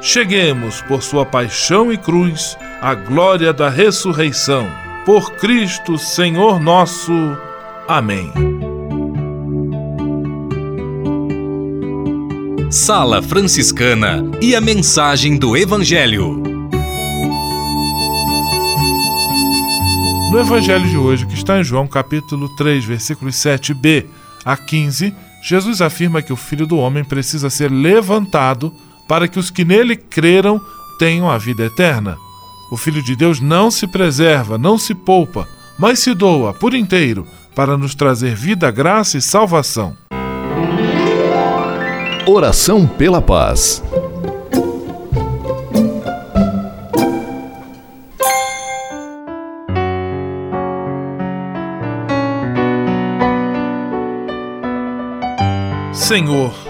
cheguemos, por sua paixão e cruz, à glória da ressurreição. Por Cristo, Senhor nosso. Amém. Sala Franciscana e a mensagem do Evangelho. No Evangelho de hoje, que está em João capítulo 3, versículos 7b a 15, Jesus afirma que o Filho do Homem precisa ser levantado para que os que nele creram tenham a vida eterna. O Filho de Deus não se preserva, não se poupa, mas se doa por inteiro para nos trazer vida, graça e salvação. Oração pela paz. Senhor,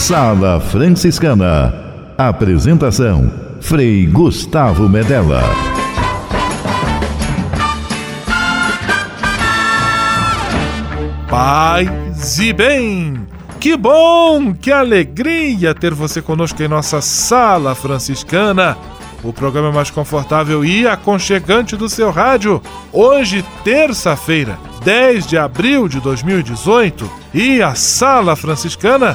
Sala Franciscana. Apresentação: Frei Gustavo Medella. Paz e bem! Que bom, que alegria ter você conosco em nossa Sala Franciscana o programa mais confortável e aconchegante do seu rádio. Hoje, terça-feira, 10 de abril de 2018, e a Sala Franciscana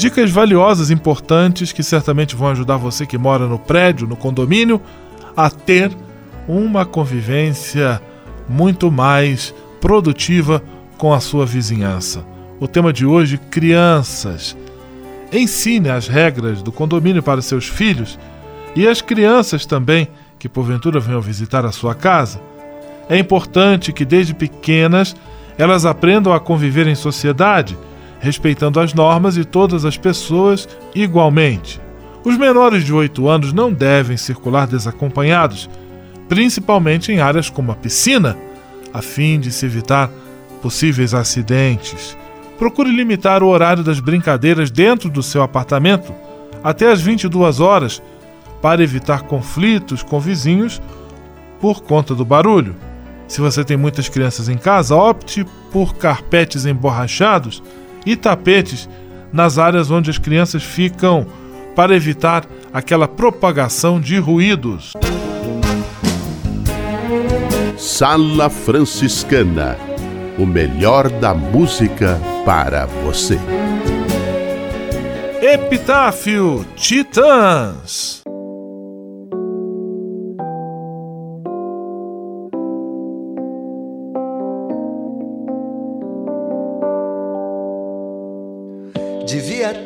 Dicas valiosas, importantes, que certamente vão ajudar você que mora no prédio, no condomínio, a ter uma convivência muito mais produtiva com a sua vizinhança. O tema de hoje: crianças. Ensine as regras do condomínio para seus filhos e as crianças também que porventura venham visitar a sua casa. É importante que desde pequenas elas aprendam a conviver em sociedade respeitando as normas e todas as pessoas igualmente. Os menores de 8 anos não devem circular desacompanhados, principalmente em áreas como a piscina, a fim de se evitar possíveis acidentes. Procure limitar o horário das brincadeiras dentro do seu apartamento até as 22 horas para evitar conflitos com vizinhos por conta do barulho. Se você tem muitas crianças em casa, opte por carpetes emborrachados e tapetes nas áreas onde as crianças ficam para evitar aquela propagação de ruídos. Sala Franciscana o melhor da música para você. Epitáfio Titãs.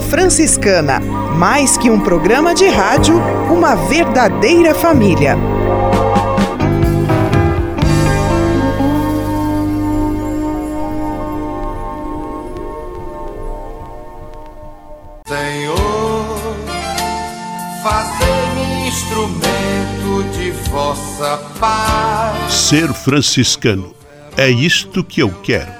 Franciscana, mais que um programa de rádio, uma verdadeira família. Senhor, fazei-me instrumento de vossa paz. Ser franciscano. É isto que eu quero.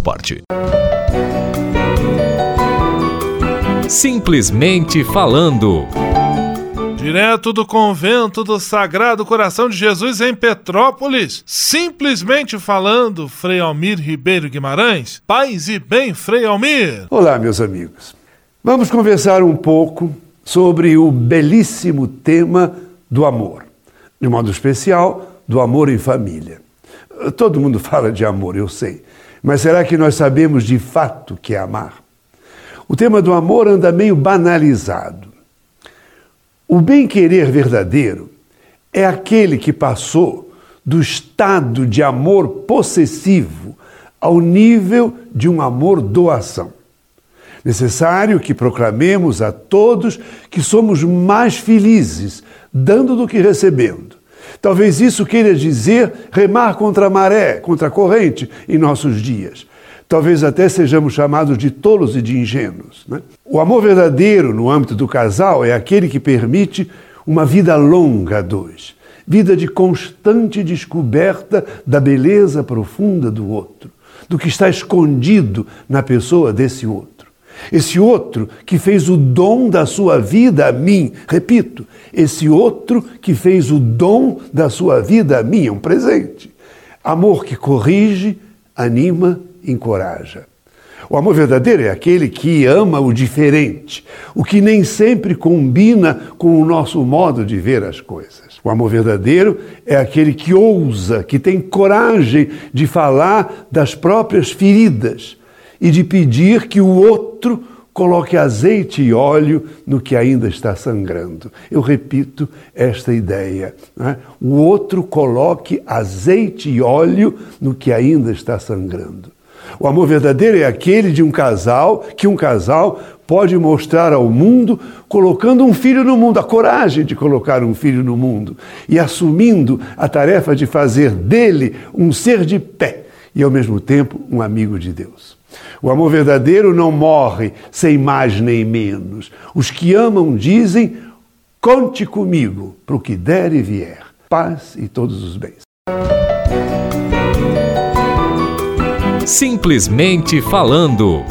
parte. Simplesmente falando. Direto do convento do Sagrado Coração de Jesus em Petrópolis, simplesmente falando, Frei Almir Ribeiro Guimarães. Paz e bem, Frei Almir. Olá, meus amigos. Vamos conversar um pouco sobre o belíssimo tema do amor. De modo especial, do amor em família. Todo mundo fala de amor, eu sei. Mas será que nós sabemos de fato o que é amar? O tema do amor anda meio banalizado. O bem-querer verdadeiro é aquele que passou do estado de amor possessivo ao nível de um amor doação. Necessário que proclamemos a todos que somos mais felizes dando do que recebendo. Talvez isso queira dizer remar contra a maré, contra a corrente em nossos dias. Talvez até sejamos chamados de tolos e de ingênuos. Né? O amor verdadeiro no âmbito do casal é aquele que permite uma vida longa a dois, vida de constante descoberta da beleza profunda do outro, do que está escondido na pessoa desse outro. Esse outro que fez o dom da sua vida a mim, repito, esse outro que fez o dom da sua vida a mim, é um presente. Amor que corrige, anima, encoraja. O amor verdadeiro é aquele que ama o diferente, o que nem sempre combina com o nosso modo de ver as coisas. O amor verdadeiro é aquele que ousa, que tem coragem de falar das próprias feridas e de pedir que o outro coloque azeite e óleo no que ainda está sangrando. Eu repito esta ideia. Né? O outro coloque azeite e óleo no que ainda está sangrando. O amor verdadeiro é aquele de um casal que um casal pode mostrar ao mundo colocando um filho no mundo, a coragem de colocar um filho no mundo e assumindo a tarefa de fazer dele um ser de pé e ao mesmo tempo um amigo de Deus. O amor verdadeiro não morre sem mais nem menos. Os que amam dizem: conte comigo para o que der e vier. Paz e todos os bens. Simplesmente falando.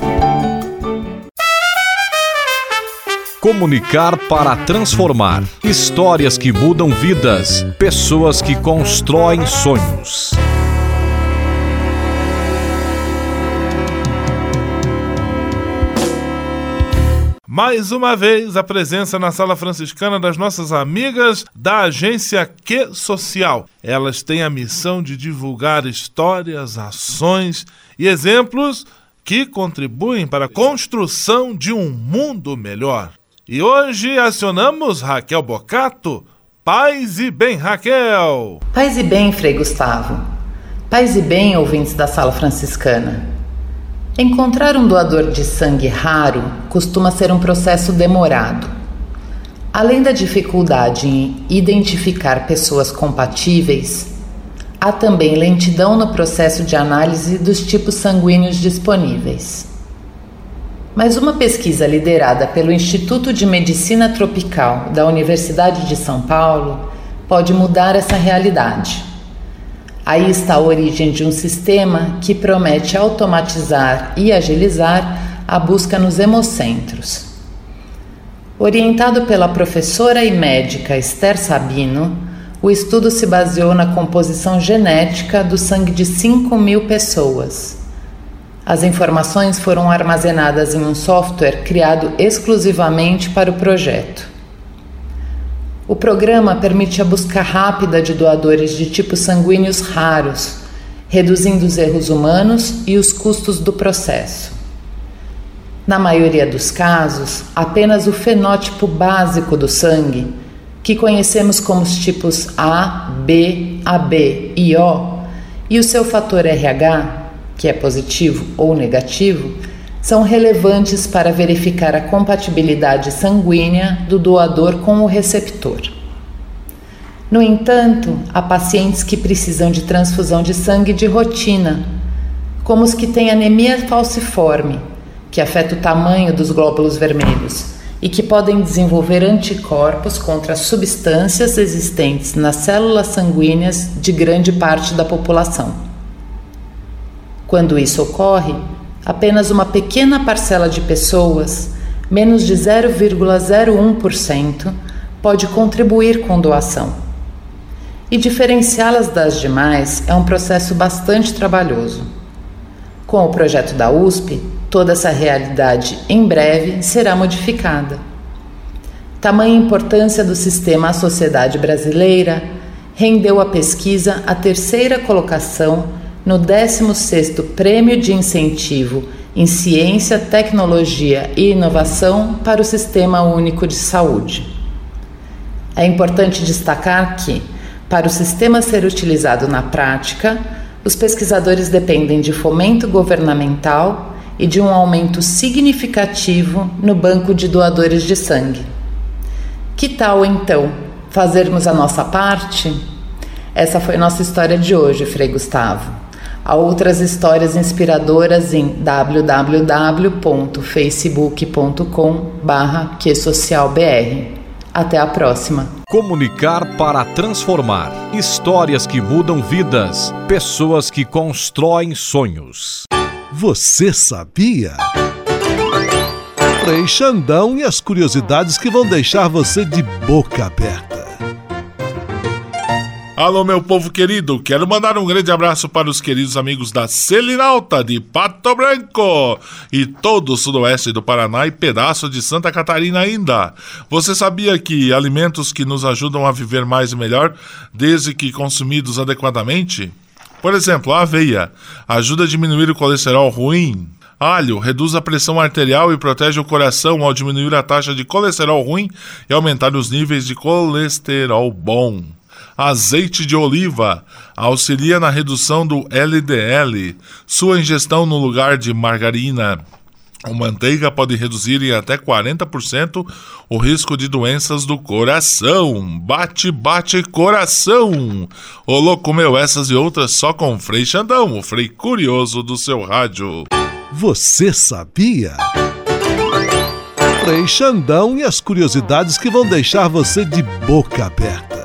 Comunicar para transformar. Histórias que mudam vidas. Pessoas que constroem sonhos. Mais uma vez, a presença na sala franciscana das nossas amigas da agência Que Social. Elas têm a missão de divulgar histórias, ações e exemplos que contribuem para a construção de um mundo melhor. E hoje acionamos Raquel Bocato. Paz e bem, Raquel! Paz e bem, Frei Gustavo. Paz e bem, ouvintes da sala franciscana. Encontrar um doador de sangue raro costuma ser um processo demorado. Além da dificuldade em identificar pessoas compatíveis, há também lentidão no processo de análise dos tipos sanguíneos disponíveis. Mas uma pesquisa liderada pelo Instituto de Medicina Tropical da Universidade de São Paulo pode mudar essa realidade. Aí está a origem de um sistema que promete automatizar e agilizar a busca nos hemocentros. Orientado pela professora e médica Esther Sabino, o estudo se baseou na composição genética do sangue de 5 mil pessoas. As informações foram armazenadas em um software criado exclusivamente para o projeto. O programa permite a busca rápida de doadores de tipos sanguíneos raros, reduzindo os erros humanos e os custos do processo. Na maioria dos casos, apenas o fenótipo básico do sangue, que conhecemos como os tipos A, B, AB e O, e o seu fator RH, que é positivo ou negativo, são relevantes para verificar a compatibilidade sanguínea do doador com o receptor. No entanto, há pacientes que precisam de transfusão de sangue de rotina, como os que têm anemia falciforme, que afeta o tamanho dos glóbulos vermelhos e que podem desenvolver anticorpos contra substâncias existentes nas células sanguíneas de grande parte da população. Quando isso ocorre, apenas uma pequena parcela de pessoas, menos de 0,01%, pode contribuir com doação. E diferenciá-las das demais é um processo bastante trabalhoso. Com o projeto da USP, toda essa realidade em breve será modificada. Tamanha importância do sistema à sociedade brasileira rendeu à pesquisa a terceira colocação no 16º Prêmio de Incentivo em Ciência, Tecnologia e Inovação para o Sistema Único de Saúde. É importante destacar que, para o sistema ser utilizado na prática, os pesquisadores dependem de fomento governamental e de um aumento significativo no banco de doadores de sangue. Que tal então fazermos a nossa parte? Essa foi nossa história de hoje, Frei Gustavo. Há outras histórias inspiradoras em www.facebook.com/qsocialbr. Até a próxima. Comunicar para transformar. Histórias que mudam vidas. Pessoas que constroem sonhos. Você sabia? Frei Xandão e as curiosidades que vão deixar você de boca aberta. Alô, meu povo querido, quero mandar um grande abraço para os queridos amigos da Selinalta de Pato Branco e todo o sudoeste do Paraná e pedaço de Santa Catarina ainda. Você sabia que alimentos que nos ajudam a viver mais e melhor, desde que consumidos adequadamente? Por exemplo, a aveia ajuda a diminuir o colesterol ruim. Alho reduz a pressão arterial e protege o coração ao diminuir a taxa de colesterol ruim e aumentar os níveis de colesterol bom azeite de oliva auxilia na redução do LDL. Sua ingestão no lugar de margarina ou manteiga pode reduzir em até 40% o risco de doenças do coração. Bate, bate, coração! Ô louco meu, essas e outras só com Frei Xandão, o Frei Curioso do seu rádio. Você sabia? Frei Xandão e as curiosidades que vão deixar você de boca aberta.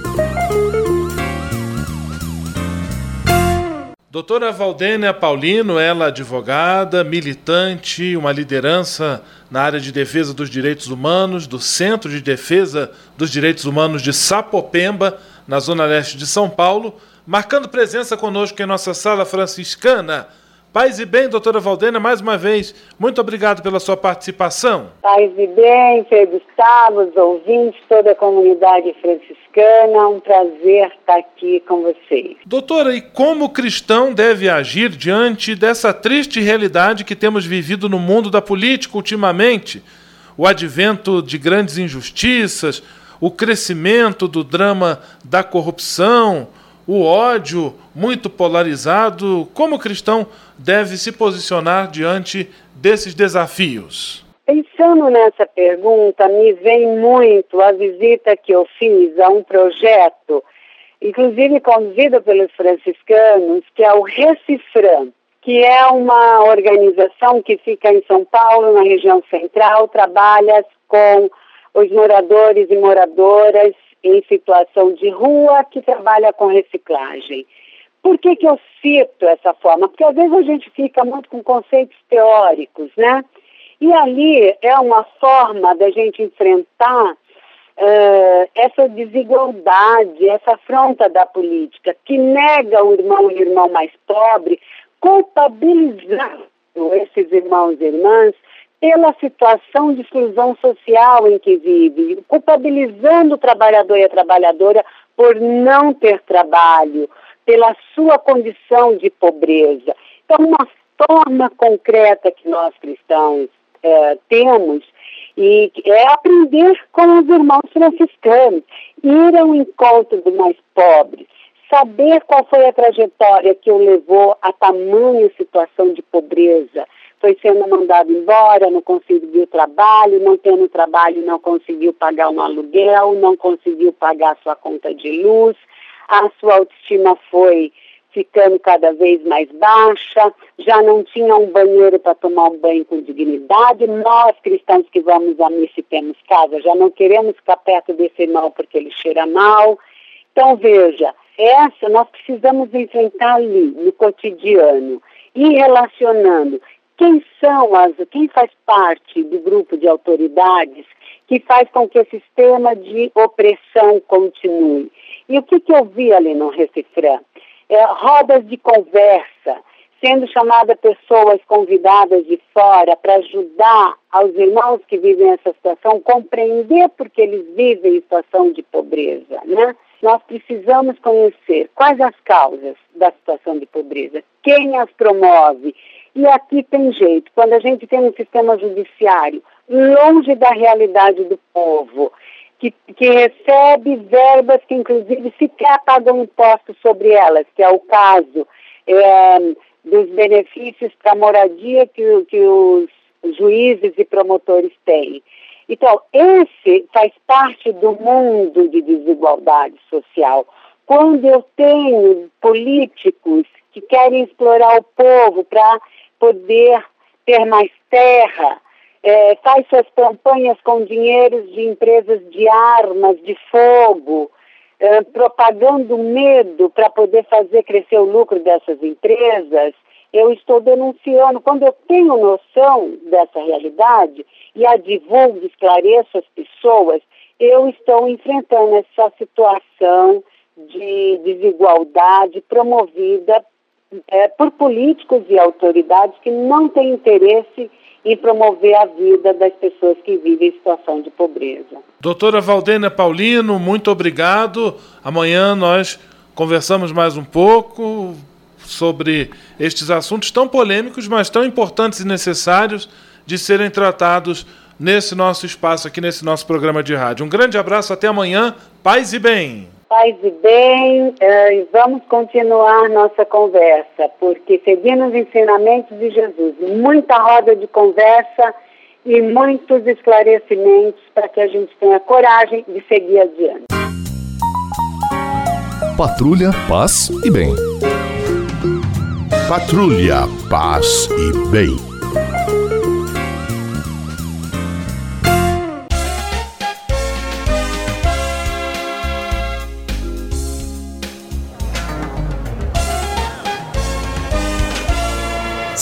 Doutora Valdênia Paulino, ela advogada, militante, uma liderança na área de defesa dos direitos humanos, do Centro de Defesa dos Direitos Humanos de Sapopemba, na zona leste de São Paulo, marcando presença conosco em nossa sala franciscana. Paz e bem, doutora Valdena, mais uma vez, muito obrigado pela sua participação. Paz e bem, Pedro Gustavo, os ouvintes, toda a comunidade franciscana, um prazer estar aqui com vocês. Doutora, e como o cristão deve agir diante dessa triste realidade que temos vivido no mundo da política ultimamente? O advento de grandes injustiças, o crescimento do drama da corrupção, o ódio muito polarizado. Como o cristão deve se posicionar diante desses desafios? Pensando nessa pergunta, me vem muito a visita que eu fiz a um projeto, inclusive conduzido pelos franciscanos, que é o Recifran, que é uma organização que fica em São Paulo, na região central, trabalha com os moradores e moradoras em situação de rua que trabalha com reciclagem. Por que, que eu cito essa forma? Porque às vezes a gente fica muito com conceitos teóricos, né? E ali é uma forma da gente enfrentar uh, essa desigualdade, essa afronta da política, que nega o irmão e o irmão mais pobre, culpabilizando esses irmãos e irmãs pela situação de exclusão social em que vive, culpabilizando o trabalhador e a trabalhadora por não ter trabalho, pela sua condição de pobreza. Então, uma forma concreta que nós cristãos é, temos e é aprender com os irmãos franciscanos, ir ao encontro do mais pobre, saber qual foi a trajetória que o levou a tamanha situação de pobreza. Foi sendo mandado embora, não conseguiu trabalho, não tendo trabalho, não conseguiu pagar um aluguel, não conseguiu pagar sua conta de luz, a sua autoestima foi ficando cada vez mais baixa, já não tinha um banheiro para tomar um banho com dignidade. Nós, cristãos que vamos à missa e temos casa, já não queremos ficar perto desse irmão porque ele cheira mal. Então, veja, essa nós precisamos enfrentar ali, no cotidiano, e relacionando quem são as, quem faz parte do grupo de autoridades que faz com que o sistema de opressão continue. E o que, que eu vi ali no Recifrã? É, rodas de conversa, sendo chamada pessoas convidadas de fora para ajudar aos irmãos que vivem essa situação compreender porque eles vivem em situação de pobreza, né? Nós precisamos conhecer quais as causas da situação de pobreza, quem as promove. E aqui tem jeito, quando a gente tem um sistema judiciário longe da realidade do povo, que, que recebe verbas que, inclusive, sequer pagam impostos sobre elas, que é o caso é, dos benefícios para moradia que, que os juízes e promotores têm. Então, esse faz parte do mundo de desigualdade social. Quando eu tenho políticos que querem explorar o povo para poder ter mais terra, é, faz suas campanhas com dinheiros de empresas de armas, de fogo, é, propagando medo para poder fazer crescer o lucro dessas empresas, eu estou denunciando. Quando eu tenho noção dessa realidade e a divulgo, esclareço as pessoas, eu estou enfrentando essa situação de desigualdade promovida é, por políticos e autoridades que não têm interesse em promover a vida das pessoas que vivem em situação de pobreza. Doutora Valdênia Paulino, muito obrigado. Amanhã nós conversamos mais um pouco sobre estes assuntos tão polêmicos, mas tão importantes e necessários de serem tratados nesse nosso espaço aqui, nesse nosso programa de rádio. Um grande abraço, até amanhã. Paz e bem paz e bem, eh, e vamos continuar nossa conversa, porque seguindo os ensinamentos de Jesus, muita roda de conversa e muitos esclarecimentos para que a gente tenha coragem de seguir adiante. Patrulha, paz e bem. Patrulha, paz e bem.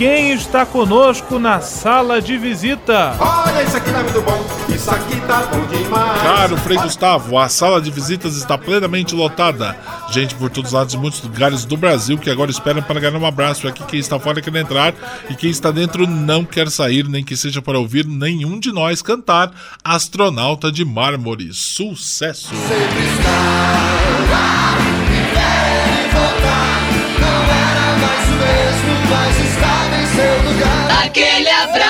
quem está conosco na sala de visita? Olha, isso aqui tá muito bom, isso aqui tá bom demais. Caro Frei Gustavo, a sala de visitas está plenamente lotada. Gente por todos os lados de muitos lugares do Brasil que agora esperam para ganhar um abraço. Aqui quem está fora quer entrar e quem está dentro não quer sair, nem que seja para ouvir nenhum de nós cantar Astronauta de Mármore. Sucesso! Sempre está seu lugar. Aquele abraço.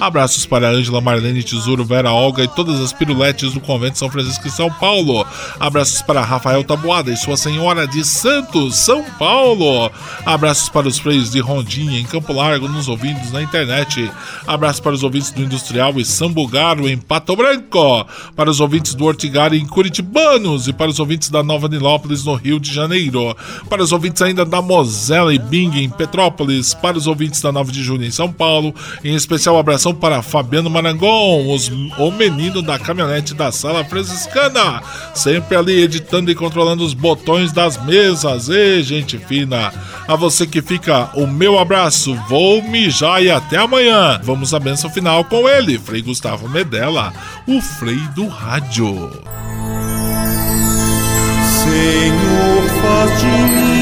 Abraços para Ângela, Marlene, Tesouro, Vera Olga e todas as piruletes do Convento São Francisco em São Paulo. Abraços para Rafael Tabuada e sua senhora de Santos, São Paulo. Abraços para os freios de Rondinha em Campo Largo, nos ouvintes na internet. Abraços para os ouvintes do Industrial e Sambugaro em Pato Branco. Para os ouvintes do Ortigari em Curitibanos e para os ouvintes da Nova Nilópolis no Rio de Janeiro. Para os ouvintes ainda da Mosela e Bing em Petrópolis. Para os ouvintes da 9 de Junho em São Paulo. Em especial, abração abração para Fabiano Marangon, os, o menino da caminhonete da sala franciscana, sempre ali editando e controlando os botões das mesas. E gente fina, a você que fica o meu abraço, vou mijar e até amanhã. Vamos à benção final com ele, Frei Gustavo Medella, o Frei do Rádio. Senhor, faz de mim